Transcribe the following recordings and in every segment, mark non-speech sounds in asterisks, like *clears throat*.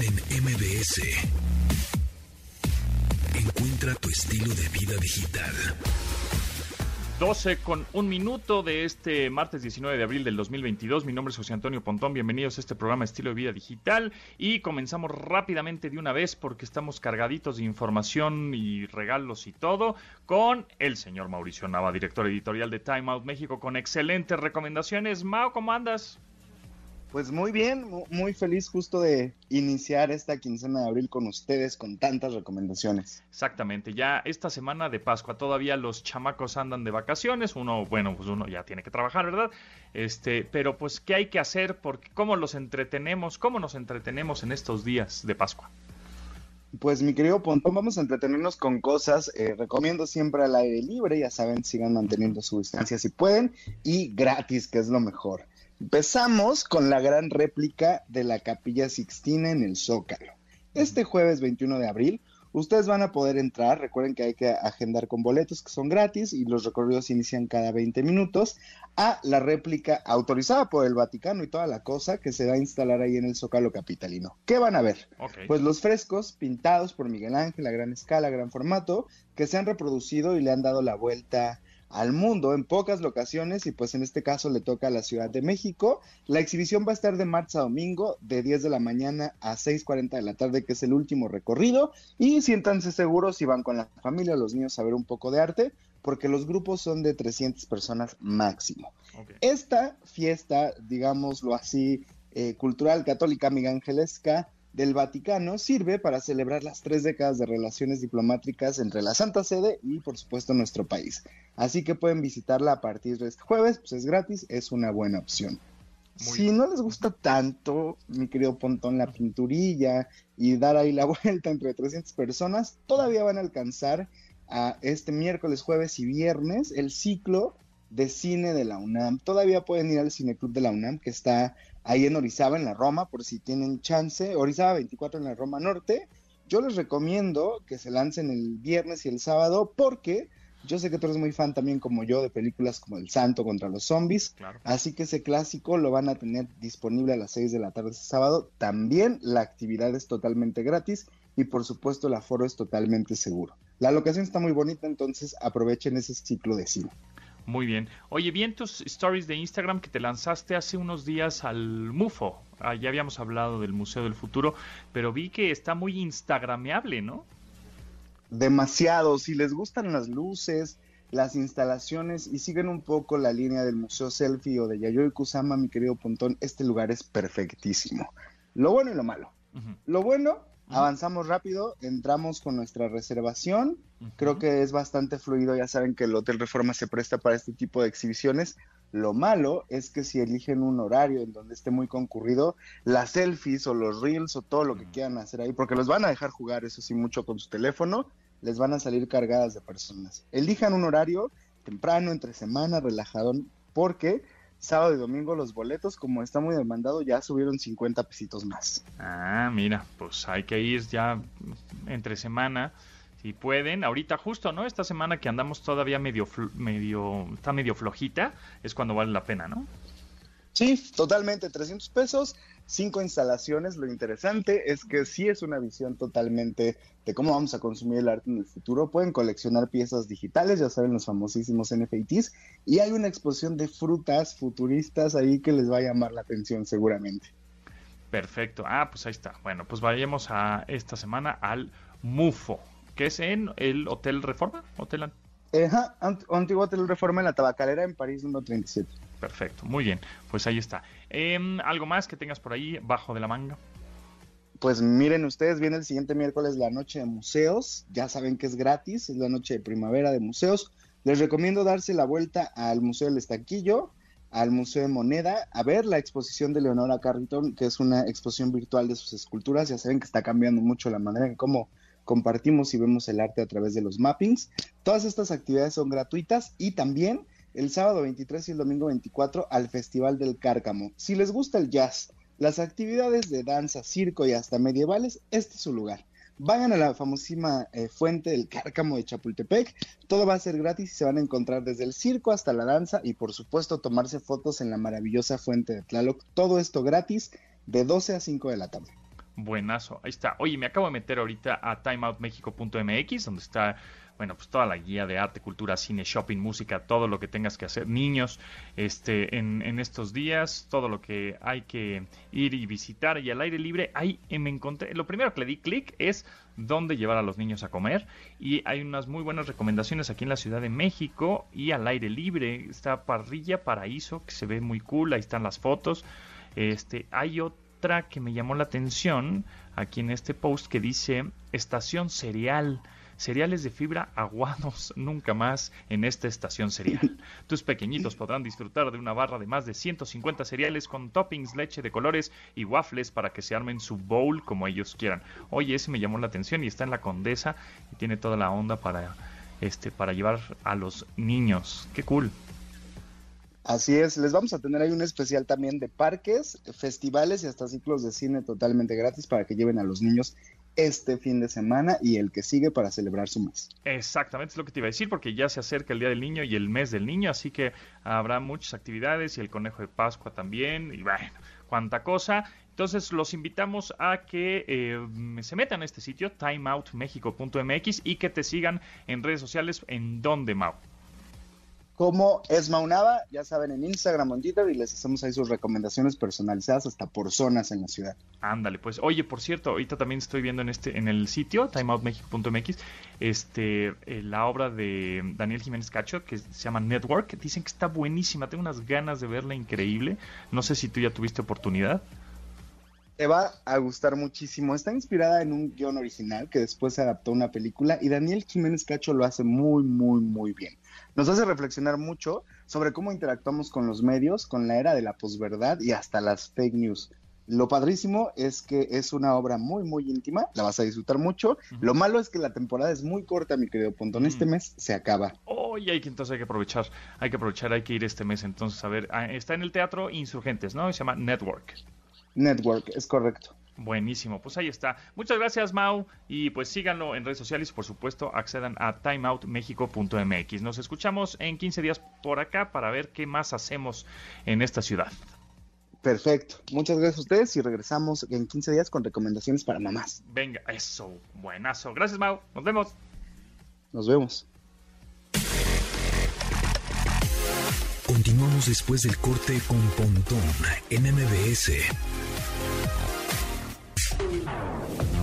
En MBS. Encuentra tu estilo de vida digital. 12 con un minuto de este martes 19 de abril del 2022. Mi nombre es José Antonio Pontón. Bienvenidos a este programa Estilo de Vida Digital. Y comenzamos rápidamente de una vez porque estamos cargaditos de información y regalos y todo con el señor Mauricio Nava, director editorial de Time Out México, con excelentes recomendaciones. Mao, ¿cómo andas? Pues muy bien, muy feliz justo de iniciar esta quincena de abril con ustedes con tantas recomendaciones. Exactamente, ya esta semana de Pascua todavía los chamacos andan de vacaciones, uno, bueno, pues uno ya tiene que trabajar, ¿verdad? Este, pero pues ¿qué hay que hacer? Porque cómo los entretenemos, cómo nos entretenemos en estos días de Pascua. Pues mi querido Pontón, vamos a entretenernos con cosas. Eh, recomiendo siempre al aire libre, ya saben, sigan manteniendo su distancia si pueden y gratis, que es lo mejor. Empezamos con la gran réplica de la Capilla Sixtina en el Zócalo. Este jueves 21 de abril, ustedes van a poder entrar. Recuerden que hay que agendar con boletos que son gratis y los recorridos inician cada 20 minutos a la réplica autorizada por el Vaticano y toda la cosa que se va a instalar ahí en el Zócalo Capitalino. ¿Qué van a ver? Pues los frescos pintados por Miguel Ángel a gran escala, gran formato, que se han reproducido y le han dado la vuelta al mundo en pocas locaciones y pues en este caso le toca a la Ciudad de México. La exhibición va a estar de marzo a domingo de 10 de la mañana a 6.40 de la tarde que es el último recorrido y siéntanse seguros si van con la familia o los niños a ver un poco de arte porque los grupos son de 300 personas máximo. Esta fiesta, digámoslo así, eh, cultural católica migangelesca, del Vaticano sirve para celebrar las tres décadas de relaciones diplomáticas entre la Santa Sede y, por supuesto, nuestro país. Así que pueden visitarla a partir de este jueves, pues es gratis, es una buena opción. si no les gusta tanto, mi querido Pontón, la pinturilla y dar ahí la *laughs* vuelta entre 300 personas, todavía van a alcanzar a este miércoles, jueves y viernes el ciclo de cine de la UNAM. Todavía pueden ir al Cineclub de la UNAM, que está ahí en Orizaba, en la Roma, por si tienen chance. Orizaba 24 en la Roma Norte. Yo les recomiendo que se lancen el viernes y el sábado porque yo sé que tú eres muy fan también como yo de películas como El Santo contra los Zombies. Así que ese clásico lo van a tener disponible a las 6 de la tarde ese sábado. También la actividad es totalmente gratis y por supuesto el aforo es totalmente seguro. La locación está muy bonita, entonces aprovechen ese ciclo de cine. Muy bien. Oye, vi en tus stories de Instagram que te lanzaste hace unos días al MUFO. Ah, ya habíamos hablado del Museo del Futuro, pero vi que está muy instagrameable, ¿no? Demasiado. Si les gustan las luces, las instalaciones y siguen un poco la línea del Museo Selfie o de Yayoi Kusama, mi querido Pontón, este lugar es perfectísimo. Lo bueno y lo malo. Lo bueno Avanzamos rápido, entramos con nuestra reservación. Creo que es bastante fluido. Ya saben que el Hotel Reforma se presta para este tipo de exhibiciones. Lo malo es que si eligen un horario en donde esté muy concurrido, las selfies o los reels o todo lo que quieran hacer ahí, porque los van a dejar jugar, eso sí, mucho con su teléfono, les van a salir cargadas de personas. Elijan un horario temprano, entre semana, relajadón, porque sábado y domingo los boletos, como está muy demandado, ya subieron 50 pesitos más. Ah, mira, pues hay que ir ya entre semana, si pueden. Ahorita justo, ¿no? Esta semana que andamos todavía medio, medio, está medio flojita, es cuando vale la pena, ¿no? Sí, totalmente, 300 pesos, cinco instalaciones. Lo interesante es que sí es una visión totalmente de cómo vamos a consumir el arte en el futuro. Pueden coleccionar piezas digitales, ya saben, los famosísimos NFTs, y hay una exposición de frutas futuristas ahí que les va a llamar la atención seguramente. Perfecto. Ah, pues ahí está. Bueno, pues vayamos a esta semana al MUFO, que es en el Hotel Reforma, Hotel Ajá, antiguo Hotel Reforma en la Tabacalera en París número 37. Perfecto, muy bien, pues ahí está. Em, ¿Algo más que tengas por ahí bajo de la manga? Pues miren ustedes, viene el siguiente miércoles la noche de museos, ya saben que es gratis, es la noche de primavera de museos. Les recomiendo darse la vuelta al Museo del Estanquillo, al Museo de Moneda, a ver la exposición de Leonora Carrington, que es una exposición virtual de sus esculturas. Ya saben que está cambiando mucho la manera en cómo compartimos y vemos el arte a través de los mappings. Todas estas actividades son gratuitas y también el sábado 23 y el domingo 24 al Festival del Cárcamo. Si les gusta el jazz, las actividades de danza, circo y hasta medievales, este es su lugar. Vayan a la famosísima eh, fuente del Cárcamo de Chapultepec. Todo va a ser gratis y se van a encontrar desde el circo hasta la danza y por supuesto tomarse fotos en la maravillosa fuente de Tlaloc. Todo esto gratis de 12 a 5 de la tarde. Buenazo, ahí está. Oye, me acabo de meter ahorita a timeoutmexico.mx, donde está bueno, pues toda la guía de arte, cultura, cine, shopping, música, todo lo que tengas que hacer, niños, este, en, estos días, todo lo que hay que ir y visitar y al aire libre, ahí me encontré, lo primero que le di clic es dónde llevar a los niños a comer y hay unas muy buenas recomendaciones aquí en la Ciudad de México y al aire libre, está Parrilla Paraíso, que se ve muy cool, ahí están las fotos, este, hay otra que me llamó la atención aquí en este post que dice Estación Cereal cereales de fibra aguados *laughs* nunca más en esta estación cereal. Tus pequeñitos podrán disfrutar de una barra de más de 150 cereales con toppings, leche de colores y waffles para que se armen su bowl como ellos quieran. Oye, ese me llamó la atención y está en la Condesa y tiene toda la onda para este para llevar a los niños. Qué cool. Así es, les vamos a tener ahí un especial también de parques, festivales y hasta ciclos de cine totalmente gratis para que lleven a los niños este fin de semana y el que sigue para celebrar su mes. Exactamente, es lo que te iba a decir, porque ya se acerca el Día del Niño y el mes del niño, así que habrá muchas actividades y el conejo de Pascua también, y bueno, cuánta cosa. Entonces los invitamos a que eh, se metan a este sitio, timeoutmexico.mx, y que te sigan en redes sociales en donde, Mau como es Maunaba, ya saben, en Instagram o en Twitter y les hacemos ahí sus recomendaciones personalizadas hasta por zonas en la ciudad. Ándale, pues, oye, por cierto, ahorita también estoy viendo en este, en el sitio, timeoutmexico.mx, este, eh, la obra de Daniel Jiménez Cacho, que se llama Network, dicen que está buenísima, tengo unas ganas de verla increíble, no sé si tú ya tuviste oportunidad. Te va a gustar muchísimo. Está inspirada en un guion original que después se adaptó a una película y Daniel Jiménez Cacho lo hace muy, muy, muy bien nos hace reflexionar mucho sobre cómo interactuamos con los medios, con la era de la posverdad y hasta las fake news. Lo padrísimo es que es una obra muy, muy íntima, la vas a disfrutar mucho. Lo malo es que la temporada es muy corta, mi querido Pontón. Este mes se acaba. Oh, hay que entonces hay que aprovechar, hay que aprovechar, hay que ir este mes entonces a ver. Ah, está en el teatro Insurgentes, ¿no? Se llama Network. Network, es correcto. Buenísimo, pues ahí está. Muchas gracias, Mau. Y pues síganlo en redes sociales y por supuesto accedan a timeoutmexico.mx. Nos escuchamos en 15 días por acá para ver qué más hacemos en esta ciudad. Perfecto. Muchas gracias a ustedes y regresamos en 15 días con recomendaciones para mamás. Venga, eso. Buenazo. Gracias, Mau. Nos vemos. Nos vemos. Continuamos después del corte con Pontón en MBS.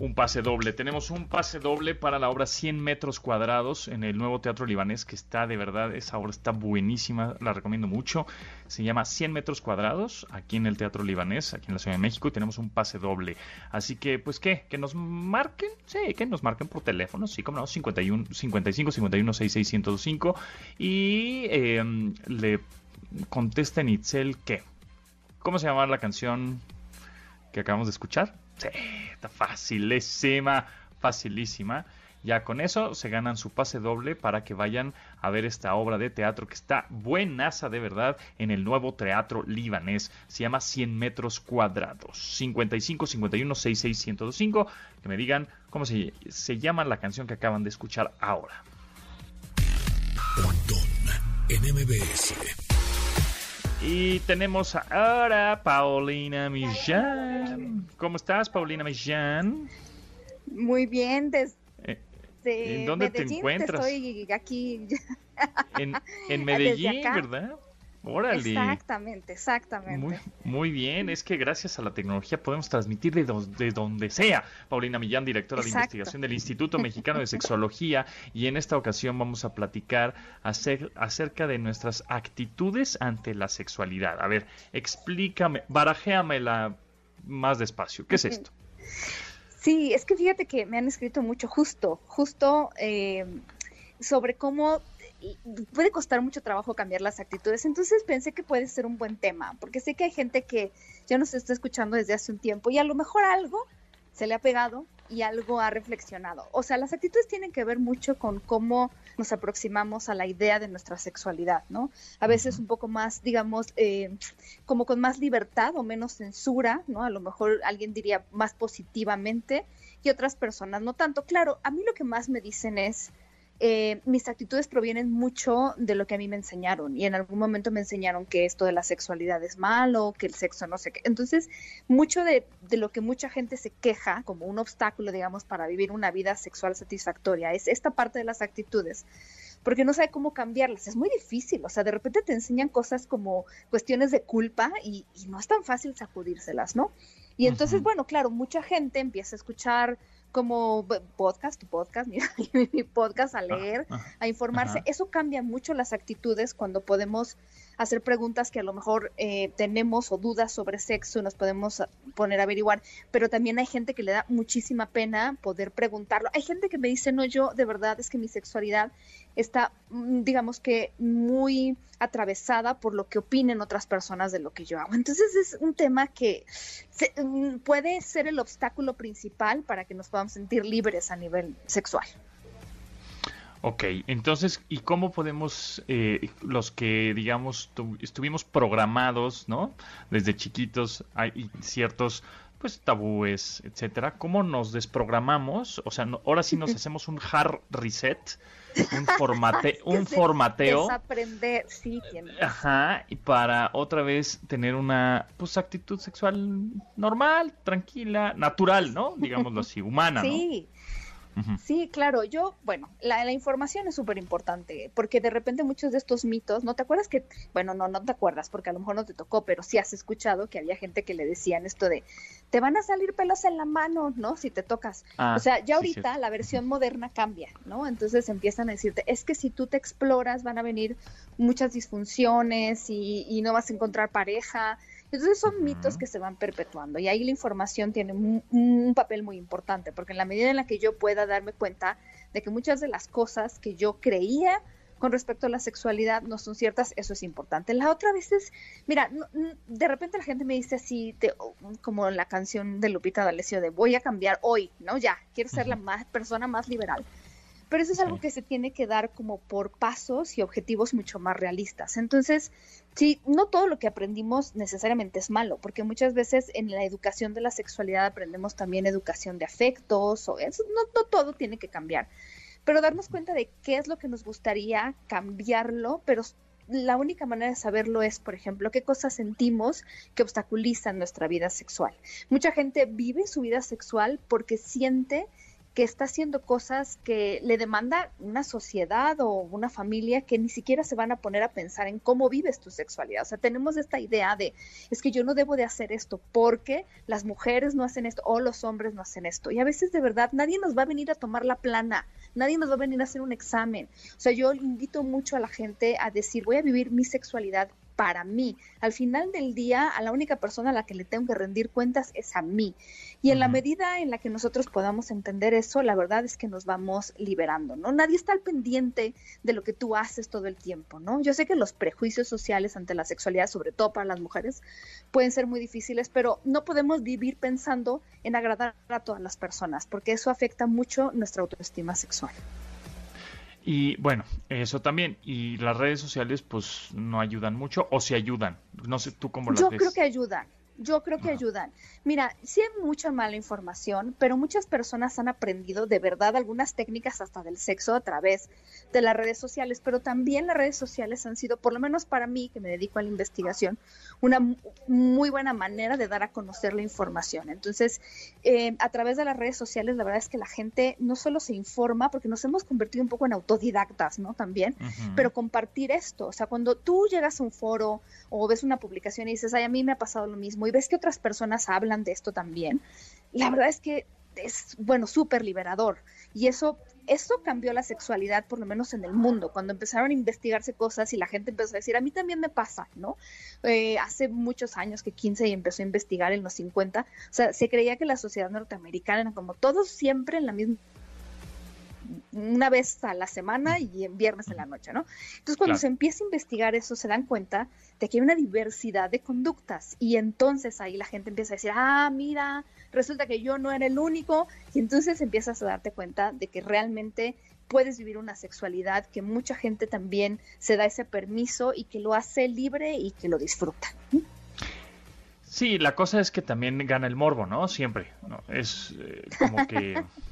un pase doble. Tenemos un pase doble para la obra 100 metros cuadrados en el nuevo Teatro Libanés, que está de verdad, esa obra está buenísima, la recomiendo mucho. Se llama 100 metros cuadrados aquí en el Teatro Libanés, aquí en la Ciudad de México, y tenemos un pase doble. Así que, pues, ¿qué? ¿Que nos marquen? Sí, que nos marquen por teléfono, sí, como no, 51, 55 51 66 105 y eh, le contesten Itzel, ¿qué? ¿Cómo se llama la canción que acabamos de escuchar? Facilísima, facilísima. Ya con eso se ganan su pase doble para que vayan a ver esta obra de teatro que está buenaza de verdad en el nuevo teatro libanés. Se llama 100 metros cuadrados. 55 51 66 105. Que me digan cómo se, se llama la canción que acaban de escuchar ahora. en y tenemos ahora Paulina Millán. ¿Cómo estás, Paulina Millán? Muy bien, desde ¿En dónde te encuentras? Estoy aquí. En, en *laughs* Medellín, ¿verdad? Exactamente, exactamente. Muy, muy, bien, es que gracias a la tecnología podemos transmitir de, de donde sea. Paulina Millán, directora de investigación del Instituto Mexicano de Sexología, y en esta ocasión vamos a platicar acerca de nuestras actitudes ante la sexualidad. A ver, explícame, barajéamela más despacio. ¿Qué es esto? Sí, es que fíjate que me han escrito mucho justo, justo eh, sobre cómo puede costar mucho trabajo cambiar las actitudes. Entonces pensé que puede ser un buen tema, porque sé que hay gente que ya nos está escuchando desde hace un tiempo y a lo mejor algo se le ha pegado y algo ha reflexionado. O sea, las actitudes tienen que ver mucho con cómo nos aproximamos a la idea de nuestra sexualidad, ¿no? A veces un poco más, digamos, eh, como con más libertad o menos censura, ¿no? A lo mejor alguien diría más positivamente y otras personas no tanto. Claro, a mí lo que más me dicen es, eh, mis actitudes provienen mucho de lo que a mí me enseñaron y en algún momento me enseñaron que esto de la sexualidad es malo, que el sexo no sé qué. Entonces, mucho de, de lo que mucha gente se queja como un obstáculo, digamos, para vivir una vida sexual satisfactoria es esta parte de las actitudes porque no sabe cómo cambiarlas. Es muy difícil, o sea, de repente te enseñan cosas como cuestiones de culpa y, y no es tan fácil sacudírselas, ¿no? Y entonces, bueno, claro, mucha gente empieza a escuchar como podcast, tu podcast, *laughs* mi, mi podcast, a leer, a informarse. Eso cambia mucho las actitudes cuando podemos hacer preguntas que a lo mejor eh, tenemos o dudas sobre sexo, nos podemos poner a averiguar, pero también hay gente que le da muchísima pena poder preguntarlo. Hay gente que me dice, no, yo de verdad es que mi sexualidad está, mm, digamos que muy atravesada por lo que opinen otras personas de lo que yo hago. Entonces es un tema que mm, puede ser el obstáculo principal para que nos podamos sentir libres a nivel sexual. Ok, entonces, ¿y cómo podemos, eh, los que, digamos, estuvimos programados, ¿no? Desde chiquitos, hay ciertos, pues, tabúes, etcétera. ¿Cómo nos desprogramamos? O sea, ahora sí nos *laughs* hacemos un hard reset, un, *laughs* formate, un formateo. Desaprender, sí, tiene. Ajá, y para otra vez tener una, pues, actitud sexual normal, tranquila, natural, ¿no? Digámoslo así, humana, ¿no? Sí. Sí, claro, yo, bueno, la, información es súper importante, porque de repente muchos de estos mitos, ¿no te acuerdas que, bueno, no, no te acuerdas, porque a lo mejor no te tocó, pero sí has escuchado que había gente que le decían esto de, te van a salir pelos en la mano, ¿no? Si te tocas. Ah, o sea, ya ahorita la versión moderna cambia, ¿no? Entonces empiezan a decirte, es que si tú te exploras van a venir muchas disfunciones y, y no vas a encontrar pareja entonces son mitos que se van perpetuando y ahí la información tiene un, papel muy importante, porque en la medida en la que yo pueda darme cuenta de que muchas de las cosas que yo creía con respecto a la sexualidad no son ciertas, eso es importante. La otra vez es, mira, de repente la gente me dice así, como la canción de Lupita D'Alessio de voy a cambiar hoy, ¿no? Ya, quiero ser la más, persona más liberal. Pero eso es algo que se tiene que dar como por pasos y objetivos mucho más realistas. Entonces, sí, no todo lo que aprendimos necesariamente es malo, porque muchas veces en la educación de la sexualidad aprendemos también educación de afectos, o eso, no, no todo tiene que cambiar. Pero darnos cuenta de qué es lo que nos gustaría cambiarlo, pero la única manera de saberlo es, por ejemplo, qué cosas sentimos que obstaculizan nuestra vida sexual. Mucha gente vive su vida sexual porque siente que está haciendo cosas que le demanda una sociedad o una familia que ni siquiera se van a poner a pensar en cómo vives tu sexualidad. O sea, tenemos esta idea de, es que yo no debo de hacer esto porque las mujeres no hacen esto o los hombres no hacen esto. Y a veces de verdad nadie nos va a venir a tomar la plana, nadie nos va a venir a hacer un examen. O sea, yo invito mucho a la gente a decir, voy a vivir mi sexualidad para mí. Al final del día, a la única persona a la que le tengo que rendir cuentas es a mí. Y en la medida en la que nosotros podamos entender eso, la verdad es que nos vamos liberando, ¿no? Nadie está al pendiente de lo que tú haces todo el tiempo, ¿no? Yo sé que los prejuicios sociales ante la sexualidad, sobre todo para las mujeres, pueden ser muy difíciles, pero no podemos vivir pensando en agradar a todas las personas, porque eso afecta mucho nuestra autoestima sexual. Y bueno, eso también. Y las redes sociales pues no ayudan mucho o si ayudan. No sé tú cómo las Yo ves. creo que ayudan. Yo creo que ayudan. Mira, sí hay mucha mala información, pero muchas personas han aprendido de verdad algunas técnicas hasta del sexo a través de las redes sociales, pero también las redes sociales han sido, por lo menos para mí, que me dedico a la investigación, una muy buena manera de dar a conocer la información. Entonces, eh, a través de las redes sociales, la verdad es que la gente no solo se informa, porque nos hemos convertido un poco en autodidactas, ¿no? También, pero compartir esto, o sea, cuando tú llegas a un foro o ves una publicación y dices, ay, a mí me ha pasado lo mismo, y ves que otras personas hablan de esto también, la verdad es que es, bueno, súper liberador. Y eso, eso cambió la sexualidad, por lo menos en el mundo, cuando empezaron a investigarse cosas y la gente empezó a decir, a mí también me pasa, ¿no? Eh, hace muchos años que 15 y empezó a investigar en los 50, o sea, se creía que la sociedad norteamericana era como todos siempre en la misma una vez a la semana y en viernes en la noche, ¿no? Entonces, cuando se empieza a investigar eso, se dan cuenta de que hay una diversidad de conductas y entonces ahí la gente empieza a decir, ah, mira, resulta que yo no era el único y entonces empiezas a darte cuenta de que realmente puedes vivir una sexualidad que mucha gente también se da ese permiso y que lo hace libre y que lo disfruta. Sí, la cosa es que también gana el morbo, ¿no? Siempre, ¿no? Es eh, como que *laughs*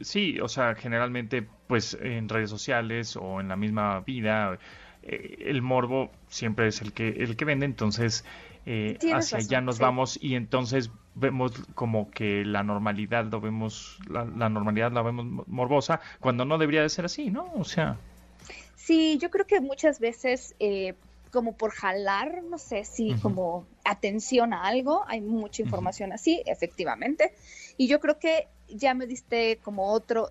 sí, o sea, generalmente, pues en redes sociales o en la misma vida, eh, el morbo siempre es el que, el que vende, entonces eh, hacia allá nos vamos y entonces vemos como que la normalidad lo vemos, la, normalidad la vemos morbosa, cuando no debería de ser así, ¿no? O sea. Sí, yo creo que muchas veces eh, como por jalar, no sé si como atención a algo, hay mucha información así, efectivamente. Y yo creo que ya me diste como otro,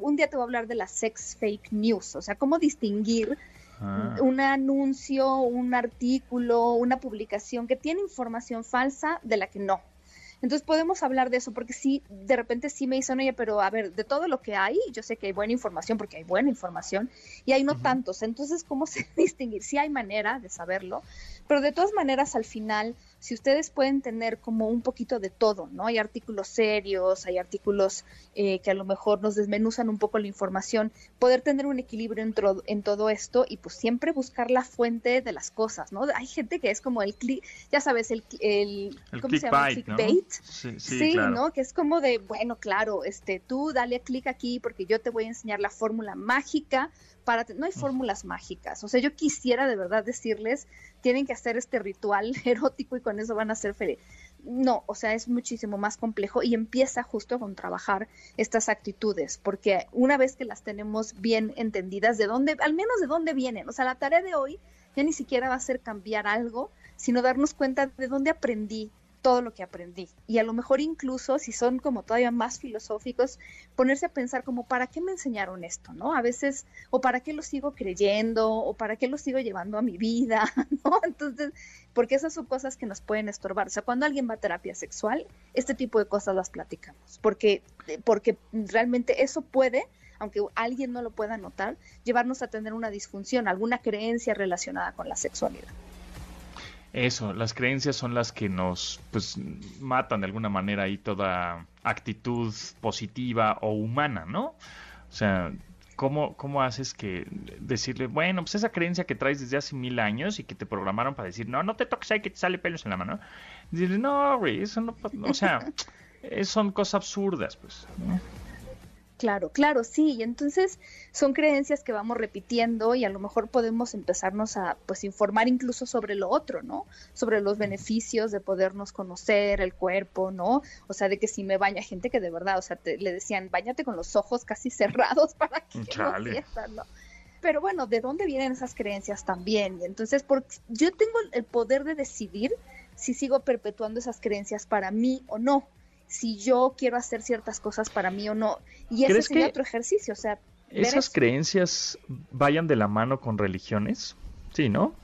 un día te voy a hablar de la sex fake news, o sea, cómo distinguir ah. un anuncio, un artículo, una publicación que tiene información falsa de la que no. Entonces podemos hablar de eso, porque sí, de repente sí me dicen, oye, pero a ver, de todo lo que hay, yo sé que hay buena información, porque hay buena información, y hay no tantos. Entonces, ¿cómo *laughs* se distinguir? Sí hay manera de saberlo, pero de todas maneras, al final, si ustedes pueden tener como un poquito de todo, ¿no? Hay artículos serios, hay artículos eh, que a lo mejor nos desmenuzan un poco la información, poder tener un equilibrio en, en, todo esto y pues siempre buscar la fuente de las cosas, ¿no? Hay gente que es como el click, ya sabes, el, el, ¿cómo se llama? Clickbait. Sí, sí, ¿no? Que es como de, bueno, claro, este, tú dale clic aquí porque yo te voy a enseñar la fórmula mágica para no hay fórmulas mágicas. O sea, yo quisiera de verdad decirles, tienen que hacer este ritual *laughs* erótico y con eso van a ser felices. No, o sea, es muchísimo más complejo y empieza justo con trabajar estas actitudes, porque una vez que las tenemos bien entendidas, de dónde, al menos de dónde vienen, o sea, la tarea de hoy ya ni siquiera va a ser cambiar algo, sino darnos cuenta de dónde aprendí, todo lo que aprendí. Y a lo mejor incluso, si son como todavía más filosóficos, ponerse a pensar como, ¿para qué me enseñaron esto? ¿No? A veces, o ¿para qué lo sigo creyendo? ¿O para qué lo sigo llevando a mi vida? *laughs* ¿No? Entonces, porque esas son cosas que nos pueden estorbar. O sea, cuando alguien va a terapia sexual, este tipo de cosas las platicamos, porque, porque realmente eso puede aunque alguien no lo pueda notar, llevarnos a tener una disfunción, alguna creencia relacionada con la sexualidad. Eso, las creencias son las que nos pues matan de alguna manera ahí toda actitud positiva o humana, ¿no? O sea, ¿cómo, cómo haces que decirle, bueno, pues esa creencia que traes desde hace mil años y que te programaron para decir, no, no te toques ahí que te sale pelos en la mano? Decirle, no, eso no, o sea, son cosas absurdas, pues. Claro, claro, sí. Y entonces son creencias que vamos repitiendo y a lo mejor podemos empezarnos a pues informar incluso sobre lo otro, ¿no? Sobre los beneficios de podernos conocer el cuerpo, ¿no? O sea, de que si me baña gente que de verdad, o sea, le decían, bañate con los ojos casi cerrados *laughs* para que no sientas, ¿no? Pero bueno, ¿de dónde vienen esas creencias también? Y entonces, porque yo tengo el poder de decidir si sigo perpetuando esas creencias para mí o no si yo quiero hacer ciertas cosas para mí o no. Y ese sería otro ejercicio, o sea... ¿Esas creencias vayan de la mano con religiones? Sí, ¿no?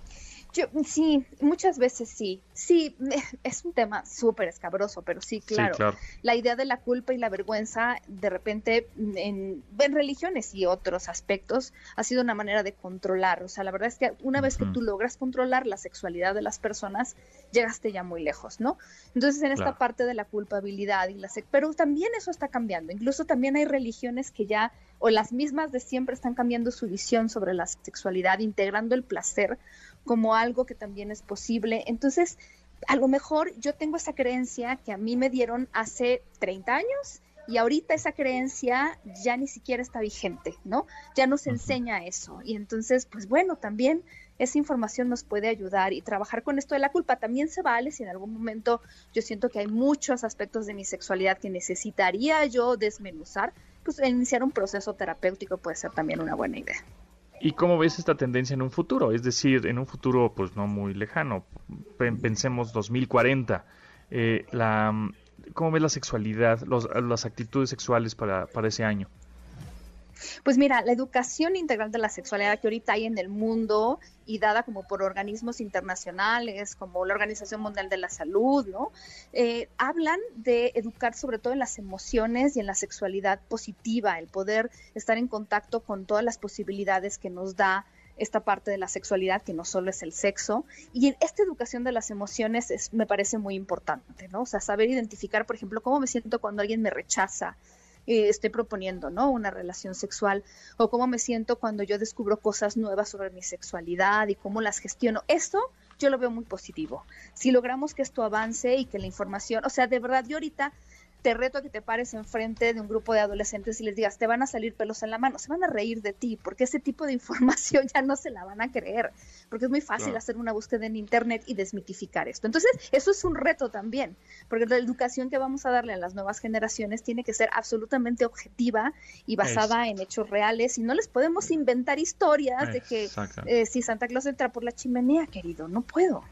Yo, sí, muchas veces sí. Sí, es un tema súper escabroso, pero sí claro. La idea de la culpa y la vergüenza, de repente, en, religiones y otros aspectos, ha sido una manera de controlar. O sea, la verdad es que una vez que tú logras controlar la sexualidad de las personas, llegaste ya muy lejos, ¿no? Entonces, en esta parte de la culpabilidad y la pero también eso está cambiando. Incluso también hay religiones que ya, o las mismas de siempre, están cambiando su visión sobre la sexualidad, integrando el placer como algo que también es posible. Entonces, a lo mejor yo tengo esa creencia que a mí me dieron hace 30 años y ahorita esa creencia ya ni siquiera está vigente, ¿no? Ya nos enseña eso. Y entonces, pues bueno, también esa información nos puede ayudar y trabajar con esto de la culpa también se vale si en algún momento yo siento que hay muchos aspectos de mi sexualidad que necesitaría yo desmenuzar, pues iniciar un proceso terapéutico puede ser también una buena idea. ¿Y cómo ves esta tendencia en un futuro? Es decir, en un futuro pues no muy lejano, pensemos 2040, eh, la, ¿cómo ves la sexualidad, las actitudes sexuales para, para ese año? Pues mira, la educación integral de la sexualidad que ahorita hay en el mundo y dada como por organismos internacionales como la Organización Mundial de la Salud, ¿no? Eh, hablan de educar sobre todo en las emociones y en la sexualidad positiva, el poder estar en contacto con todas las posibilidades que nos da esta parte de la sexualidad que no solo es el sexo y esta educación de las emociones es, me parece muy importante, ¿no? O sea, saber identificar, por ejemplo, cómo me siento cuando alguien me rechaza, eh, estoy proponiendo, ¿no? Una relación sexual o cómo me siento cuando yo descubro cosas nuevas sobre mi sexualidad y cómo las gestiono. Esto yo lo veo muy positivo. Si logramos que esto avance y que la información, o sea, de verdad, yo ahorita te reto a que te pares enfrente de un grupo de adolescentes y les digas, te van a salir pelos en la mano, se van a reír de ti, porque ese tipo de *laughs* información ya no se la van a creer, porque es muy fácil hacer una búsqueda en Internet y desmitificar esto. Entonces, eso es un reto también, porque la educación que vamos a darle a las nuevas generaciones tiene que ser absolutamente objetiva y basada en hechos reales, y no les podemos inventar historias de que eh, si Santa Claus entra por la chimenea, querido, no puedo.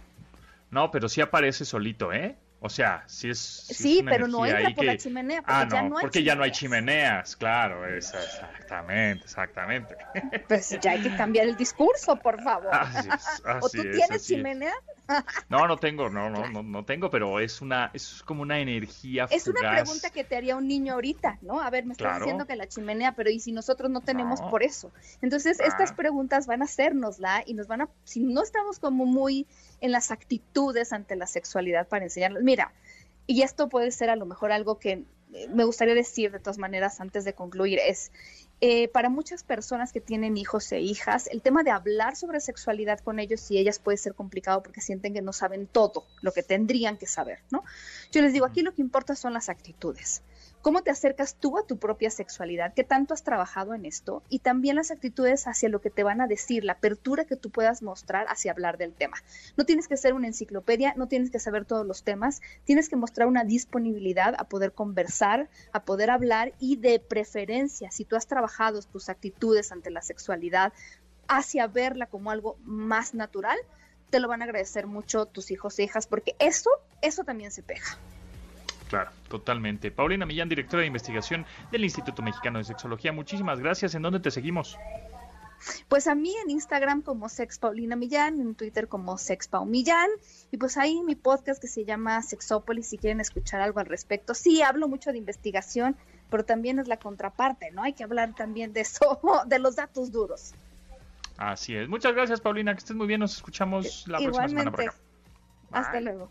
No, pero sí aparece solito, ¿eh? O sea, si es. sí, pero no entra por la chimenea. Porque ah, ya no, porque ya no hay chimeneas, claro, exactamente, exactamente. *laughs* Pues ya hay que cambiar el discurso, por favor. *laughs* ¿O tú tienes chimenea? *laughs* No, no tengo, no, no, no, no tengo, pero es una, es como una energía Es una pregunta que te haría un niño ahorita, ¿no? A ver, me estás diciendo que la chimenea, pero ¿y si nosotros no tenemos por eso? Entonces, estas ah. preguntas van a hacernosla y nos van a, si no estamos como muy en las actitudes ante la sexualidad para enseñarlos. Mira, y esto puede ser a lo mejor algo que eh, me gustaría decir de todas maneras antes de concluir, es eh, para muchas personas que tienen hijos e hijas, el tema de hablar sobre sexualidad con ellos y ellas puede ser complicado porque sienten que no saben todo lo que tendrían que saber, ¿no? Yo les digo, aquí lo que importa son las actitudes. ¿Cómo te acercas tú a tu propia sexualidad? ¿Qué tanto has trabajado en esto? Y también las actitudes hacia lo que te van a decir, la apertura que tú puedas mostrar hacia hablar del tema. No tienes que ser una enciclopedia, no tienes que saber todos los temas, tienes que mostrar una disponibilidad a poder conversar, a poder hablar y de preferencia, si tú has trabajado tus actitudes ante la sexualidad hacia verla como algo más natural, te lo van a agradecer mucho tus hijos e hijas porque eso, eso también se pega. Claro, totalmente. Paulina Millán, directora de investigación del Instituto Mexicano de Sexología, muchísimas gracias. ¿En dónde te seguimos? Pues a mí en Instagram como Sex Paulina Millán, en Twitter como Sex Millán, y pues ahí mi podcast que se llama Sexópolis, si quieren escuchar algo al respecto. Sí, hablo mucho de investigación, pero también es la contraparte, ¿no? Hay que hablar también de eso, *laughs* de los datos duros. Así es. Muchas gracias, Paulina, que estés muy bien. Nos escuchamos la próxima semana por acá. Hasta luego.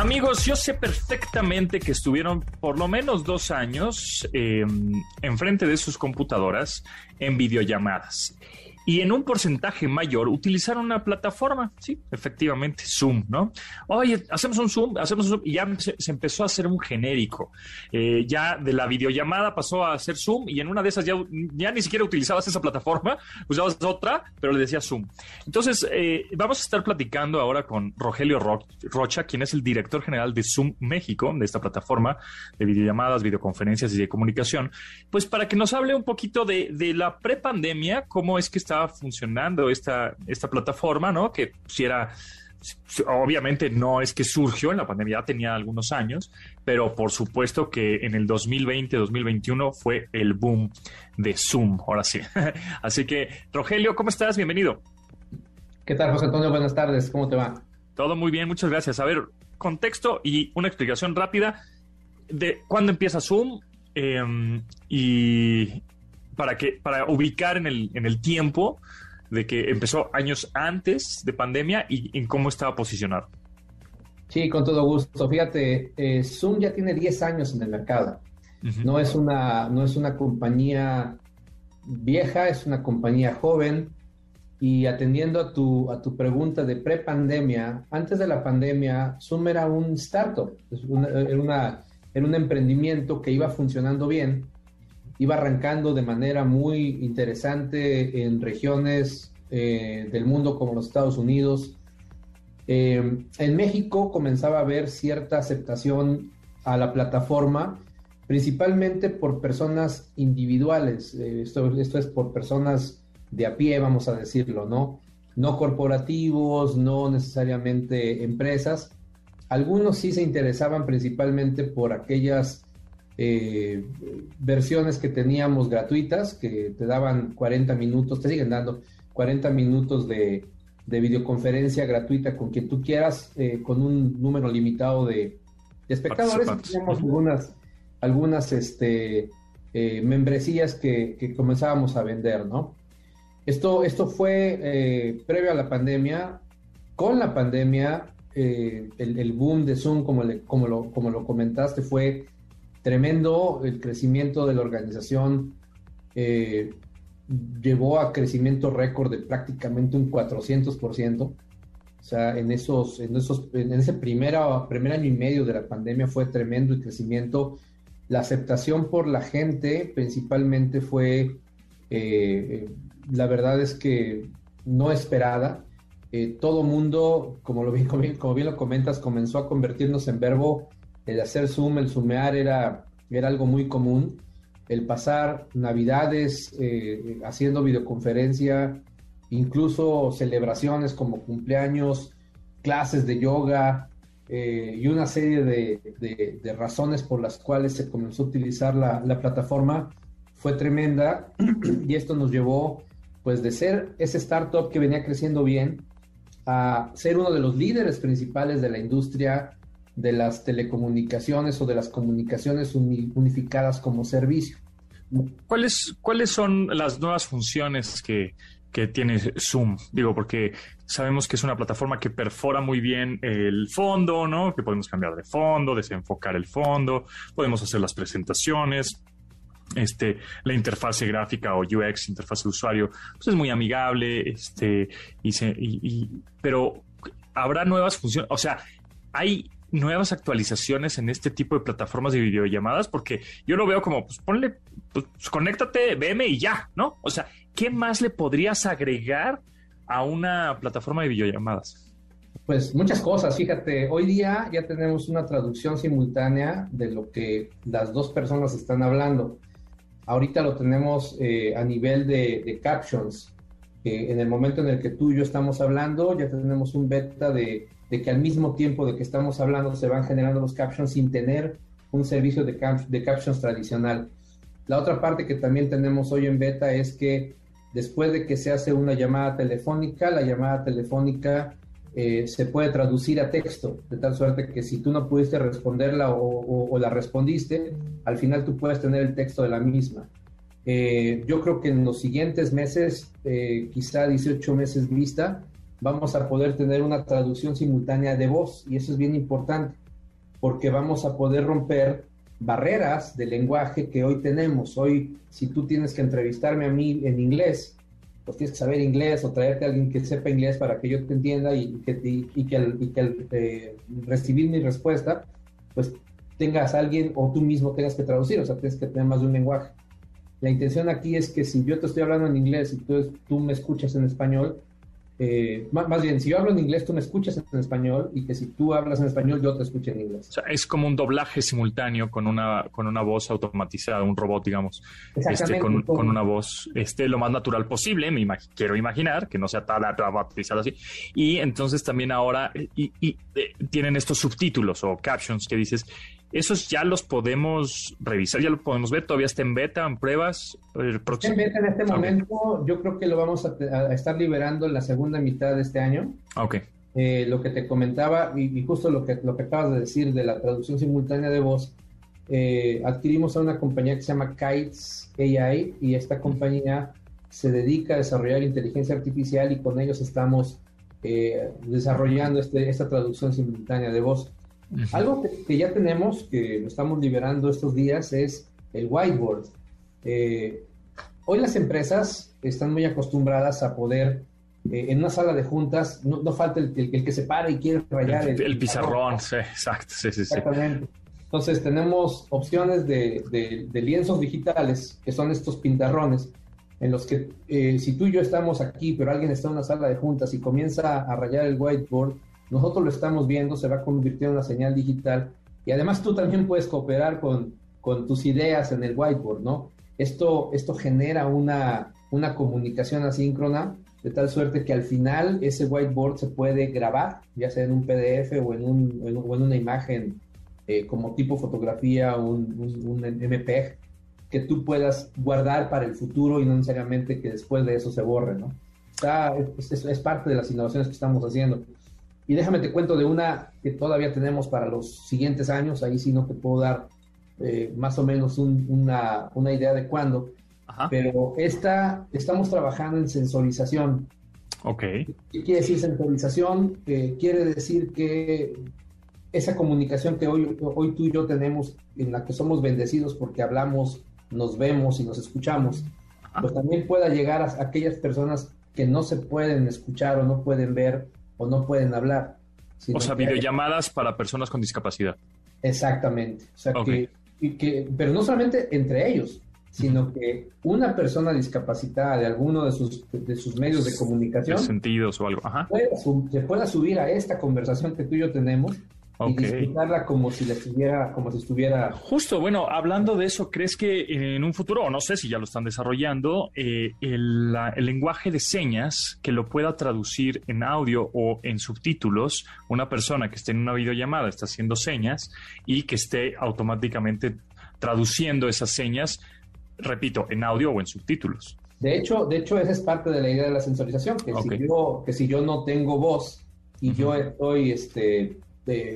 Amigos, yo sé perfectamente que estuvieron por lo menos dos años eh, enfrente de sus computadoras en videollamadas y en un porcentaje mayor utilizaron una plataforma, sí, efectivamente, Zoom, ¿no? Oye, hacemos un Zoom, hacemos un Zoom, y ya se, empezó a hacer un genérico. Eh, ya de la videollamada pasó a hacer Zoom, y en una de esas ya, ya ni siquiera utilizabas esa plataforma, usabas otra, pero le decías Zoom. Entonces, eh, vamos a estar platicando ahora con Rogelio Rocha, quien es el director general de Zoom México, de esta plataforma de videollamadas, videoconferencias y de comunicación, pues para que nos hable un poquito de, de la prepandemia, cómo es que estaba funcionando esta, esta plataforma, ¿no? Que si era, obviamente no es que surgió en la pandemia, tenía algunos años, pero por supuesto que en el 2020, 2021 fue el boom de Zoom, ahora sí. *laughs* Así que, Rogelio, ¿cómo estás? Bienvenido. ¿Qué tal, José Antonio? Buenas tardes, ¿cómo te va? Todo muy bien, muchas gracias. A ver, contexto y una explicación rápida de cuándo empieza Zoom em, y, para, que, para ubicar en el, en el tiempo de que empezó años antes de pandemia y en cómo estaba posicionado. Sí, con todo gusto. Fíjate, eh, Zoom ya tiene 10 años en el mercado. no, es una, no es una compañía vieja, es una compañía joven. Y atendiendo a tu, a tu pregunta de pre-pandemia, antes de la pandemia, Zoom era un startup, era, una, era un emprendimiento que iba funcionando bien iba arrancando de manera muy interesante en regiones eh, del mundo como los Estados Unidos. Eh, en México comenzaba a haber cierta aceptación a la plataforma, principalmente por personas individuales. Eh, esto, esto es por personas de a pie, vamos a decirlo, ¿no? No corporativos, no necesariamente empresas. Algunos sí se interesaban principalmente por aquellas eh, versiones que teníamos gratuitas, que te daban 40 minutos, te siguen dando 40 minutos de, videoconferencia gratuita con quien tú quieras, eh, con un número limitado de, espectadores. Teníamos algunas, algunas este, eh, membresías que, comenzábamos a vender, ¿no? Esto, esto fue previo a la pandemia. Con la pandemia, el, boom de Zoom, como, como, lo, como lo comentaste, fue tremendo. El crecimiento de la organización llevó a crecimiento récord de prácticamente un 400%. O sea, en esos, en esos, en ese primer año y medio de la pandemia fue tremendo el crecimiento. La aceptación por la gente principalmente fue, eh, la verdad es que no esperada. Eh, todo mundo, como, lo, bien, como bien lo comentas, comenzó a convertirnos en verbo. El hacer Zoom, el zoomear era, era algo muy común. El pasar navidades eh, haciendo videoconferencia, incluso celebraciones como cumpleaños, clases de yoga eh, y una serie de, razones por las cuales se comenzó a utilizar la, plataforma fue tremenda. *clears throat* Y esto nos llevó pues de ser ese startup que venía creciendo bien a ser uno de los líderes principales de la industria de las telecomunicaciones o de las comunicaciones unificadas como servicio. ¿Cuáles, ¿Cuáles son las nuevas funciones que, que tiene Zoom? Digo, porque sabemos que es una plataforma que perfora muy bien el fondo, ¿no? Que podemos cambiar de fondo, desenfocar el fondo, podemos hacer las presentaciones. Este, la interfase gráfica o UX, interfase de usuario, pues es muy amigable, este, y, se, pero habrá nuevas funciones, o sea, hay nuevas actualizaciones en este tipo de plataformas de videollamadas? Porque yo lo veo como, pues ponle, pues conéctate, veme y ya, ¿no? O sea, ¿qué más le podrías agregar a una plataforma de videollamadas? Pues muchas cosas, fíjate, hoy día ya tenemos una traducción simultánea de lo que las dos personas están hablando. Ahorita lo tenemos eh, a nivel de, captions. en el momento en el que tú y yo estamos hablando, ya tenemos un beta de de que al mismo tiempo de que estamos hablando se van generando los captions sin tener un servicio de, de captions tradicional. La otra parte que también tenemos hoy en beta es que después de que se hace una llamada telefónica, la llamada telefónica eh, se puede traducir a texto, de tal suerte que si tú no pudiste responderla o, la respondiste, al final tú puedes tener el texto de la misma. Eh, yo creo que en los siguientes meses, eh, quizá 18 meses vista, vamos a poder tener una traducción simultánea de voz y eso es bien importante porque vamos a poder romper barreras de lenguaje que hoy tenemos. Hoy, si tú tienes que entrevistarme a mí en inglés, pues tienes que saber inglés o traerte a alguien que sepa inglés para que yo te entienda y que, y, que al, eh, recibir mi respuesta, pues tengas alguien o tú mismo tengas que traducir, o sea, tienes que tener más de un lenguaje. La intención aquí es que si yo te estoy hablando en inglés y tú, tú me escuchas en español, eh, más, bien, si yo hablo en inglés, tú me escuchas en español y que si tú hablas en español, yo te escucho en inglés. O sea, es como un doblaje simultáneo con una, con una voz automatizada, un robot, digamos, este, con, con, una voz este, lo más natural posible, me quiero imaginar, que no sea tan automatizado así. Y entonces también ahora y, y, eh, tienen estos subtítulos o captions que dices, esos ya los podemos revisar, ya lo podemos ver, todavía está en beta, en pruebas. El En beta en este momento, yo creo que lo vamos a, estar liberando en la segunda mitad de este año. Ok. Eh, lo que te comentaba, y, justo lo que, lo que acabas de decir de la traducción simultánea de voz, eh, adquirimos a una compañía que se llama Kites AI y esta compañía se dedica a desarrollar inteligencia artificial y con ellos estamos eh, desarrollando este, esta traducción simultánea de voz. Algo que, ya tenemos, que lo estamos liberando estos días, es el whiteboard. Eh, hoy las empresas están muy acostumbradas a poder, eh, en una sala de juntas, no, falta el, que se para y quiere rayar el, el, pizarrón. Sí, exacto, sí, sí, Exactamente. Entonces tenemos opciones de, lienzos digitales, que son estos pintarrones, en los que eh, si tú y yo estamos aquí, pero alguien está en una sala de juntas y comienza a rayar el whiteboard, nosotros lo estamos viendo, se va a convertir en una señal digital y además tú también puedes cooperar con, con tus ideas en el whiteboard, ¿no? Esto, esto genera una, una comunicación asíncrona de tal suerte que al final ese whiteboard se puede grabar, ya sea en un PDF o en, un, en, una imagen eh, como tipo fotografía o un, un, MPEG que tú puedas guardar para el futuro y no necesariamente que después de eso se borre, ¿no? es, es, parte de las innovaciones que estamos haciendo. Y déjame te cuento de una que todavía tenemos para los siguientes años, ahí sí no te puedo dar eh, más o menos una, una, idea de cuándo. Pero esta, estamos trabajando en sensorización. Ok. ¿Qué quiere decir sensorización? quiere decir que esa comunicación que hoy, hoy tú y yo tenemos, en la que somos bendecidos porque hablamos, nos vemos y nos escuchamos, pues también pueda llegar a aquellas personas que no se pueden escuchar o no pueden ver o no pueden hablar. O sea, videollamadas para personas con discapacidad. Exactamente. O sea, que, que, pero no solamente entre ellos, sino que una persona discapacitada de alguno de sus, de sus medios de comunicación. sentidos o algo. Ajá. se pueda subir a esta conversación que tú y yo tenemos y disfrutarla como si estuviera, como si estuviera. Justo, bueno, hablando de eso, ¿crees que en un futuro, o no sé si ya lo están desarrollando, eh, el, lenguaje de señas que lo pueda traducir en audio o en subtítulos, una persona que esté en una videollamada está haciendo señas y que esté automáticamente traduciendo esas señas, repito, en audio o en subtítulos? De hecho, de hecho, esa es parte de la idea de la sensorización, que, si, yo, que si yo no tengo voz y yo estoy este,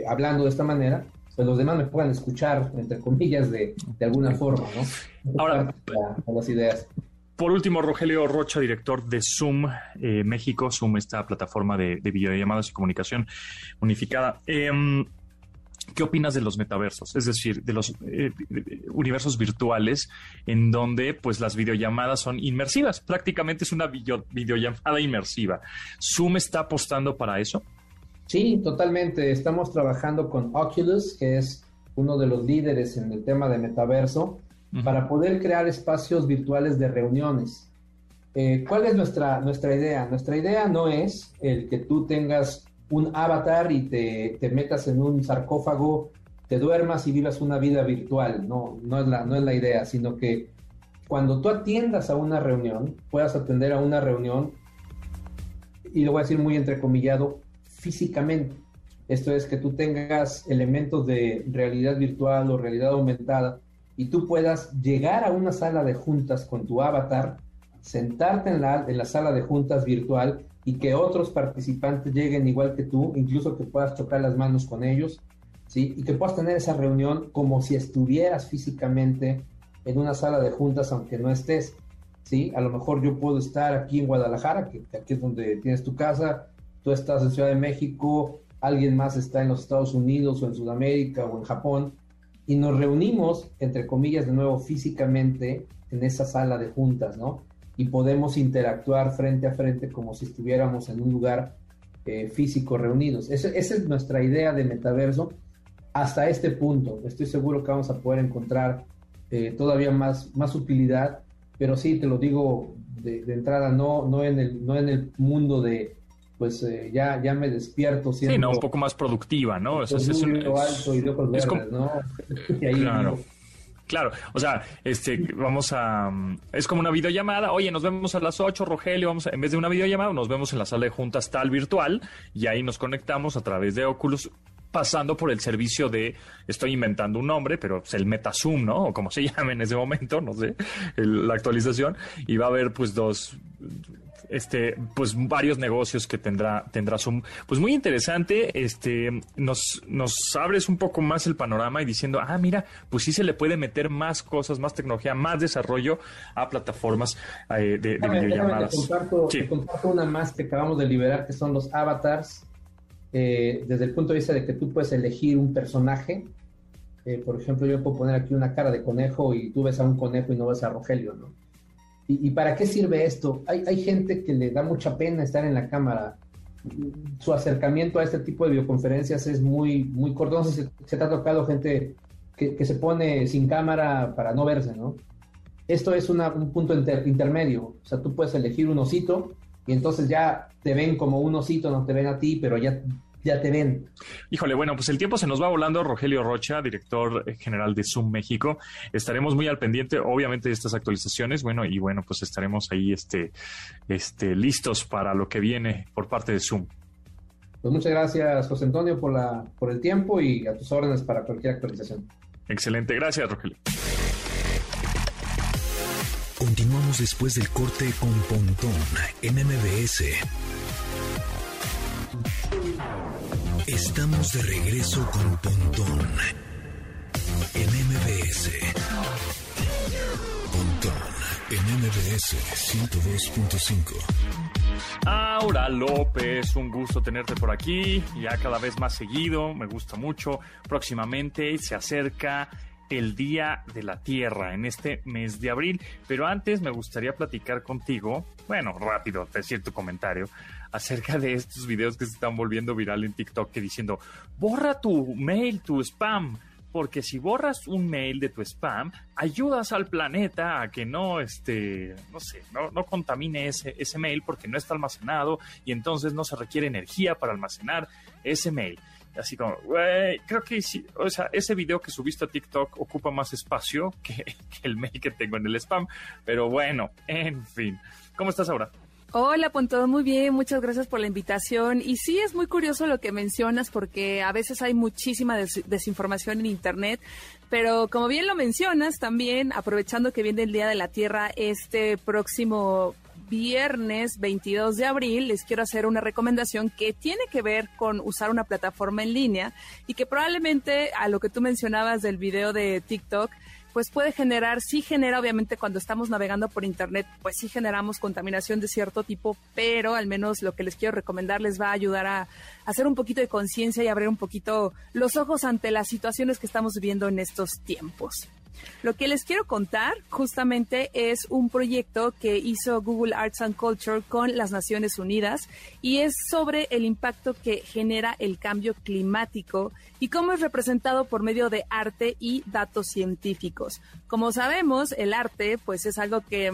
hablando de esta manera, pues los demás me puedan escuchar, entre comillas, de, alguna forma, ¿no? Ahora, las ideas. Por último, Rogelio Rocha, director de Zoom eh, México, Zoom, esta plataforma de, videollamadas y comunicación unificada. Em, ¿Qué opinas de los metaversos? Es decir, de los eh, universos virtuales en donde pues las videollamadas son inmersivas. Prácticamente es una videollamada inmersiva. ¿Zoom está apostando para eso? Sí, totalmente. Estamos trabajando con Oculus, que es uno de los líderes en el tema de metaverso, para poder crear espacios virtuales de reuniones. Eh, ¿Cuál es nuestra, nuestra idea? Nuestra idea no es el que tú tengas un avatar y te, te, metas en un sarcófago, te duermas y vivas una vida virtual. No, no es, la, no es la idea, sino que cuando tú atiendas a una reunión, puedas atender a una reunión, y lo voy a decir muy entrecomillado, físicamente. Esto es que tú tengas elementos de realidad virtual o realidad aumentada y tú puedas llegar a una sala de juntas con tu avatar, sentarte en la, en la sala de juntas virtual y que otros participantes lleguen igual que tú, incluso que puedas tocar las manos con ellos, ¿sí? Y que puedas tener esa reunión como si estuvieras físicamente en una sala de juntas, aunque no estés, ¿sí? A lo mejor yo puedo estar aquí en Guadalajara, que aquí es donde tienes tu casa, tú estás en Ciudad de México, alguien más está en los Estados Unidos o en Sudamérica o en Japón, y nos reunimos, entre comillas, de nuevo físicamente en esa sala de juntas, ¿no? Y podemos interactuar frente a frente como si estuviéramos en un lugar eh, físico reunidos. esa es nuestra idea de metaverso hasta este punto. Estoy seguro que vamos a poder encontrar eh, todavía más, más utilidad, pero sí, te lo digo de, entrada, no, no, en el, no en el mundo de pues eh, ya, ya me despierto siendo... Sí, no, un poco más productiva, ¿no? Eso, es, un, alto y de ojos verdes, ¿no? *laughs* claro. Claro, o sea, este, vamos a, es como una videollamada, oye, nos vemos a las 8, Rogelio, vamos a, en vez de una videollamada, nos vemos en la sala de juntas tal virtual y ahí nos conectamos a través de Oculus pasando por el servicio de, estoy inventando un nombre, pero es el MetaZoom, ¿no? O como se *laughs* llame en ese momento, no sé, la actualización, y va a haber pues dos este, pues varios negocios que tendrá, tendrá Zoom. Pues muy interesante, este, nos, nos abres un poco más el panorama y diciendo, ah, mira, pues sí se le puede meter más cosas, más tecnología, más desarrollo a plataformas eh, de, videollamadas. Te comparto, una más que acabamos de liberar, que son los avatars, eh, desde el punto de vista de que tú puedes elegir un personaje. Eh, por ejemplo, yo puedo poner aquí una cara de conejo y tú ves a un conejo y no ves a Rogelio, ¿no? ¿Y, para qué sirve esto? Hay, hay, gente que le da mucha pena estar en la cámara. Su acercamiento a este tipo de videoconferencias es muy, muy corto. No sé si se te ha tocado gente que, que, se pone sin cámara para no verse, ¿no? Esto es una, un punto intermedio. O sea, tú puedes elegir un osito y entonces ya te ven como un osito, no te ven a ti, pero ya ya te ven. Híjole, bueno, pues el tiempo se nos va volando. Rogelio Rocha, director general de Zoom México. Estaremos muy al pendiente, obviamente, de estas actualizaciones. Bueno, y bueno, pues estaremos ahí este, este, listos para lo que viene por parte de Zoom. Pues muchas gracias, José Antonio, por, la, por el tiempo y a tus órdenes para cualquier actualización. Excelente, gracias, Rogelio. Continuamos después del corte con Pontón en MBS. Estamos de regreso con Pontón en MBS. Pontón en MBS 102.5. Aura López, un gusto tenerte por aquí, ya cada vez más seguido, me gusta mucho. Próximamente se acerca el Día de la Tierra en este mes de abril, pero antes me gustaría platicar contigo, bueno, rápido, decir tu comentario acerca de estos videos que se están volviendo viral en TikTok que diciendo, borra tu mail, tu spam porque si borras un mail de tu spam, ayudas al planeta a que no, este, no sé, no, no contamine ese, ese mail porque no está almacenado y entonces no se requiere energía para almacenar ese mail. Así como, güey, creo que o sea, ese video que subiste a TikTok ocupa más espacio *laughs* que el mail que tengo en el spam. Pero bueno, en fin. ¿Cómo estás ahora? Hola, pues todo muy bien, muchas gracias por la invitación. Y sí, es muy curioso lo que mencionas porque a veces hay muchísima des desinformación en Internet, pero como bien lo mencionas, también aprovechando que viene el Día de la Tierra este próximo viernes 22 de abril, les quiero hacer una recomendación que tiene que ver con usar una plataforma en línea y que probablemente a lo que tú mencionabas del video de TikTok, pues puede generar, sí genera obviamente cuando estamos navegando por internet, pues sí generamos contaminación de cierto tipo, pero al menos lo que les quiero recomendar les va a ayudar a, hacer un poquito de conciencia y abrir un poquito los ojos ante las situaciones que estamos viviendo en estos tiempos. Lo que les quiero contar justamente es un proyecto que hizo Google Arts and Culture con las Naciones Unidas y es sobre el impacto que genera el cambio climático y cómo es representado por medio de arte y datos científicos. Como sabemos, el arte pues es algo que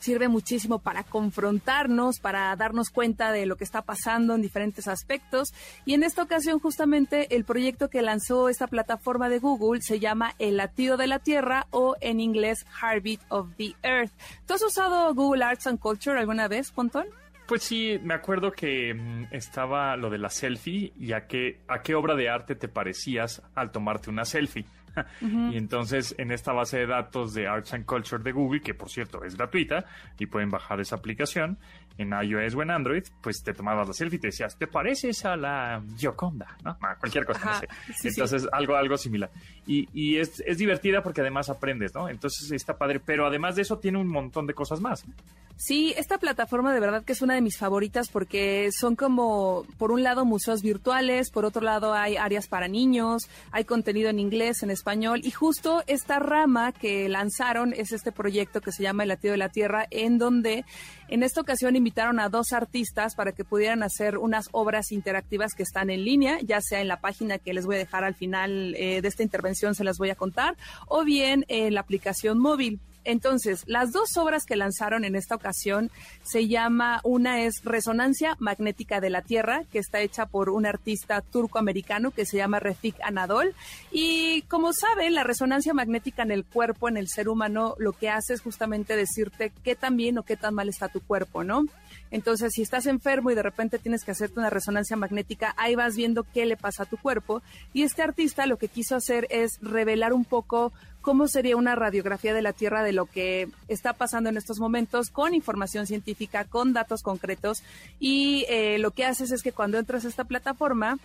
sirve muchísimo para confrontarnos, para darnos cuenta de lo que está pasando en diferentes aspectos. Y en esta ocasión, justamente, el proyecto que lanzó esta plataforma de Google se llama El latido de la Tierra o en inglés Heartbeat of the Earth. ¿Tú has usado Google Arts and Culture alguna vez, Pontón? Pues sí, me acuerdo que mm, estaba lo de la selfie y a qué, a qué obra de arte te parecías al tomarte una selfie. Y entonces en esta base de datos de Arts and Culture de Google, que por cierto es gratuita y pueden bajar esa aplicación en iOS o en Android, pues te tomabas la selfie y te decías, ¿te pareces a la Gioconda? ¿no? cualquier cosa, no sé. entonces algo, algo similar. Y, y es, es, divertida porque además aprendes, ¿no? Entonces está padre, pero además de eso tiene un montón de cosas más. Sí, esta plataforma de verdad que es una de mis favoritas porque son como, por un lado, museos virtuales, por otro lado hay áreas para niños, hay contenido en inglés, en español, y justo esta rama que lanzaron es este proyecto que se llama El latido de la Tierra, en donde en esta ocasión invitaron a dos artistas para que pudieran hacer unas obras interactivas que están en línea, ya sea en la página que les voy a dejar al final eh, de esta intervención, se las voy a contar, o bien en la aplicación móvil. Entonces, las dos obras que lanzaron en esta ocasión se llama, una es Resonancia Magnética de la Tierra, que está hecha por un artista turco-americano que se llama Refik Anadol. Y como saben, la resonancia magnética en el cuerpo, en el ser humano, lo que hace es justamente decirte qué tan bien o qué tan mal está tu cuerpo, ¿no? Entonces, si estás enfermo y de repente tienes que hacerte una resonancia magnética, ahí vas viendo qué le pasa a tu cuerpo. Y este artista lo que quiso hacer es revelar un poco cómo sería una radiografía de la Tierra de lo que está pasando en estos momentos con información científica, con datos concretos. Y eh, lo que haces es que cuando entras a esta plataforma,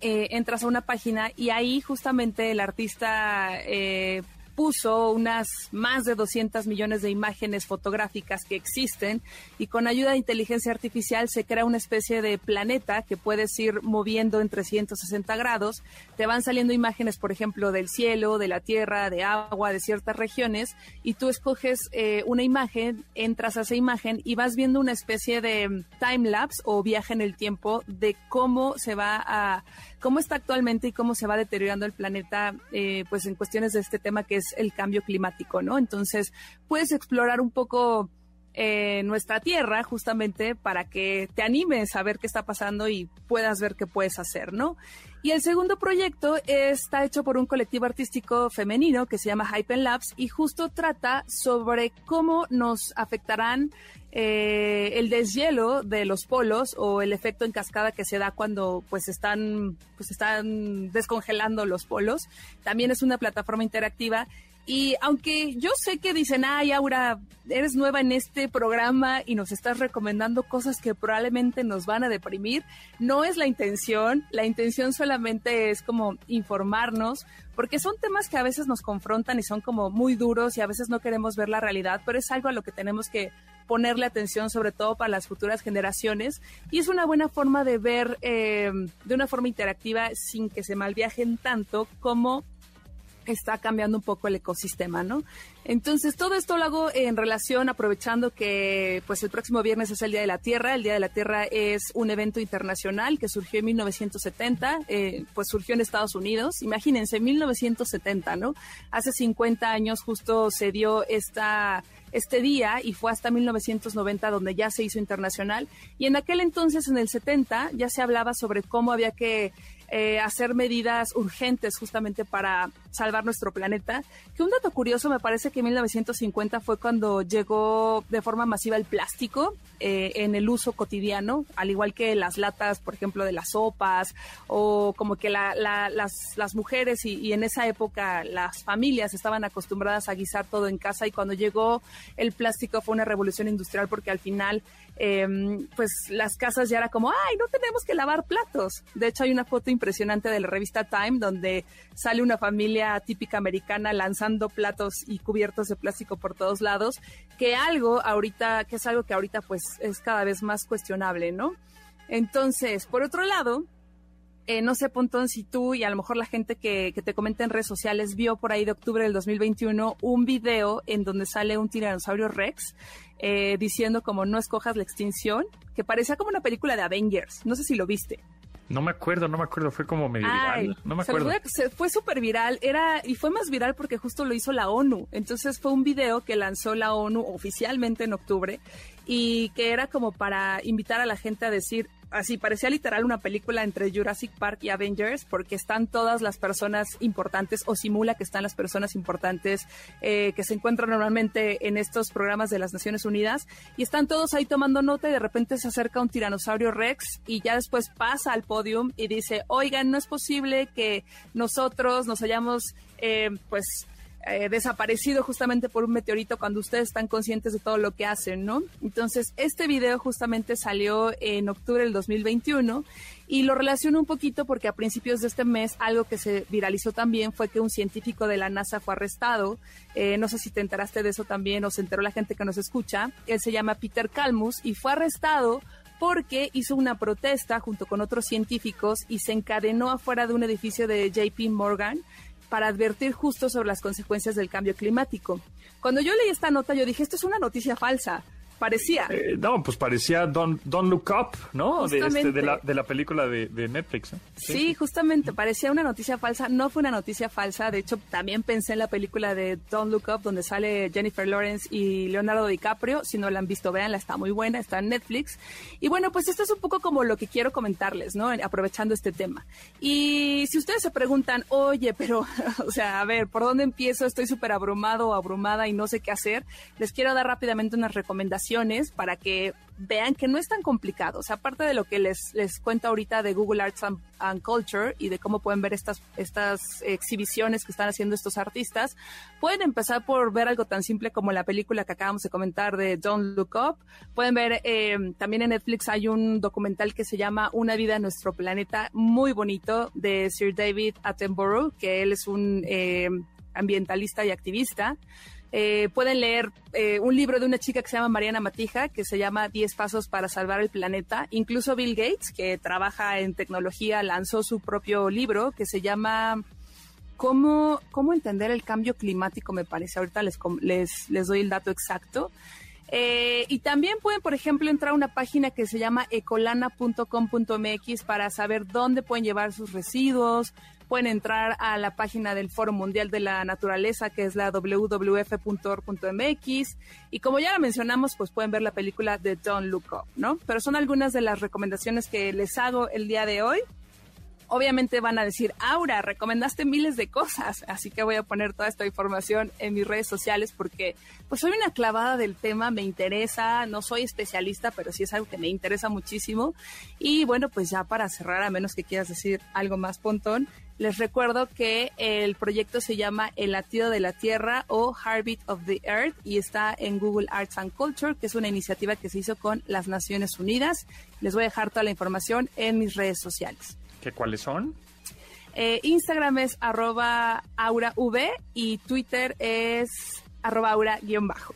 eh, entras a una página y ahí justamente el artista eh, puso unas más de 200 millones de imágenes fotográficas que existen y con ayuda de inteligencia artificial se crea una especie de planeta que puedes ir moviendo en 360 grados. Te van saliendo imágenes, por ejemplo, del cielo, de la tierra, de agua, de ciertas regiones y tú escoges eh, una imagen, entras a esa imagen y vas viendo una especie de time lapse o viaje en el tiempo de cómo se va a cómo está actualmente y cómo se va deteriorando el planeta, eh, pues en cuestiones de este tema que es el cambio climático, ¿no? Entonces, puedes explorar un poco eh, nuestra tierra justamente para que te animes a ver qué está pasando y puedas ver qué puedes hacer, ¿no? Y el segundo proyecto está hecho por un colectivo artístico femenino que se llama Hypen Labs y justo trata sobre cómo nos afectarán eh, el deshielo de los polos o el efecto en cascada que se da cuando pues están pues están descongelando los polos. También es una plataforma interactiva Y aunque yo sé que dicen, ay, Aura, eres nueva en este programa y nos estás recomendando cosas que probablemente nos van a deprimir, no es la intención. La intención solamente es como informarnos, porque son temas que a veces nos confrontan y son como muy duros y a veces no queremos ver la realidad, pero es algo a lo que tenemos que ponerle atención, sobre todo para las futuras generaciones. Y es una buena forma de ver eh, de una forma interactiva sin que se malviajen tanto como está cambiando un poco el ecosistema, ¿no? Entonces, todo esto lo hago en relación, aprovechando que pues el próximo viernes es el Día de la Tierra. El Día de la Tierra es un evento internacional que surgió en 1970, eh, pues surgió en Estados Unidos. Imagínense, 1970, ¿no? Hace 50 años justo se dio esta este día y fue hasta 1990 donde ya se hizo internacional. Y en aquel entonces, en el 70, ya se hablaba sobre cómo había que eh, hacer medidas urgentes justamente para salvar nuestro planeta. Que un dato curioso me parece que en 1950 fue cuando llegó de forma masiva el plástico eh, en el uso cotidiano, al igual que las latas, por ejemplo, de las sopas, o como que las, las, mujeres y, y, en esa época las familias estaban acostumbradas a guisar todo en casa y cuando llegó el plástico fue una revolución industrial porque al final Em, pues las casas ya era como, ay, no tenemos que lavar platos. De hecho, hay una foto impresionante de la revista Time donde sale una familia típica americana lanzando platos y cubiertos de plástico por todos lados, que algo ahorita, que es algo que ahorita pues es cada vez más cuestionable, ¿no? Entonces, por otro lado, eh, no sé, Pontón, si tú y a lo mejor la gente que, te comenta en redes sociales vio por ahí de octubre del 2021 un video en donde sale un tiranosaurio Rex eh, diciendo como no escojas la extinción, que parecía como una película de Avengers. No sé si lo viste. No me acuerdo, no me acuerdo, fue como medio viral, no me acuerdo. Se fue súper viral, era, y fue más viral porque justo lo hizo la ONU. Entonces fue un video que lanzó la ONU oficialmente en octubre y que era como para invitar a la gente a decir, así parecía literal una película entre Jurassic Park y Avengers porque están todas las personas importantes o simula que están las personas importantes eh, que se encuentran normalmente en estos programas de las Naciones Unidas y están todos ahí tomando nota y de repente se acerca un tiranosaurio Rex y ya después pasa al podium y dice, oigan, no es posible que nosotros nos hayamos eh, pues eh, desaparecido justamente por un meteorito cuando ustedes están conscientes de todo lo que hacen, ¿no? Entonces, este video justamente salió en octubre del 2021 y lo relaciono un poquito porque a principios de este mes algo que se viralizó también fue que un científico de la NASA fue arrestado. Eh, no sé si te enteraste de eso también o se enteró la gente que nos escucha. Él se llama Peter Kalmus y fue arrestado porque hizo una protesta junto con otros científicos y se encadenó afuera de un edificio de JP Morgan para advertir justo sobre las consecuencias del cambio climático. Cuando yo leí esta nota, yo dije, esto es una noticia falsa. Parecía. Eh, no, pues parecía Don't, Don't Look Up, ¿no? De, este, de, la, de, la, película de, de Netflix. Sí, justamente, parecía una noticia falsa. No fue una noticia falsa. De hecho, también pensé en la película de Don't Look Up, donde sale Jennifer Lawrence y Leonardo DiCaprio. Si no la han visto, véanla, está muy buena, está en Netflix. Y bueno, pues esto es un poco como lo que quiero comentarles, ¿no? Aprovechando este tema. Y si ustedes se preguntan, oye, pero, *laughs* o sea, a ver, ¿por dónde empiezo? Estoy súper abrumado o abrumada y no sé qué hacer. Les quiero dar rápidamente unas recomendaciones para que vean que no es tan complicado. O sea, aparte de lo que les, les cuento ahorita de Google Arts and, Culture y de cómo pueden ver estas, estas exhibiciones que están haciendo estos artistas, pueden empezar por ver algo tan simple como la película que acabamos de comentar de Don't Look Up. Pueden ver, eh, también en Netflix hay un documental que se llama Una vida en nuestro planeta, muy bonito, de Sir David Attenborough, que él es un eh, ambientalista y activista. Eh, pueden leer eh, un libro de una chica que se llama Mariana Matija, que se llama 10 pasos para salvar el planeta. Incluso Bill Gates, que trabaja en tecnología, lanzó su propio libro que se llama ¿Cómo, cómo entender el cambio climático? Me parece. Ahorita les, les, les doy el dato exacto. Eh, y también pueden, por ejemplo, entrar a una página que se llama ecolana.com.mx para saber dónde pueden llevar sus residuos, pueden entrar a la página del Foro Mundial de la Naturaleza, que es la www.org.mx. Y como ya la mencionamos, pues pueden ver la película de Don't Look Up, ¿no? Pero son algunas de las recomendaciones que les hago el día de hoy obviamente van a decir, Aura, recomendaste miles de cosas, así que voy a poner toda esta información en mis redes sociales porque pues soy una clavada del tema, me interesa, no soy especialista, pero sí es algo que me interesa muchísimo. Y bueno, pues ya para cerrar, a menos que quieras decir algo más, Pontón, Les recuerdo que el proyecto se llama El latido de la Tierra o Heartbeat of the Earth y está en Google Arts and Culture, que es una iniciativa que se hizo con las Naciones Unidas. Les voy a dejar toda la información en mis redes sociales. ¿Qué cuáles son? Eh, Instagram es arroba aurav y Twitter es arroba aura-bajo.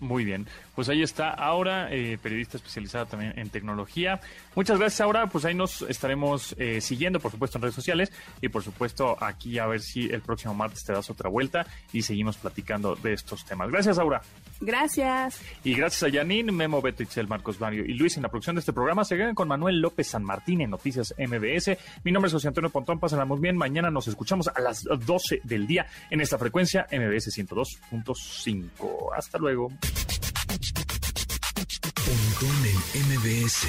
Muy bien, pues ahí está Aura, eh, periodista especializada también en tecnología. Muchas gracias Aura, pues ahí nos estaremos eh, siguiendo, por supuesto, en redes sociales y por supuesto aquí a ver si el próximo martes te das otra vuelta y seguimos platicando de estos temas. Gracias Aura. Gracias. Y gracias a Janine, Memo, Beto, Itzel, Marcos Mario y Luis en la producción de este programa. Se quedan con Manuel López San Martín en Noticias MBS. Mi nombre es José Antonio Pontón, pásenla muy bien. Mañana nos escuchamos a las 12 del día en esta frecuencia MBS 102.5. Hasta luego. Pontón en MBS.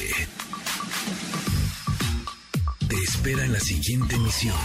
Te espera en la siguiente emisión.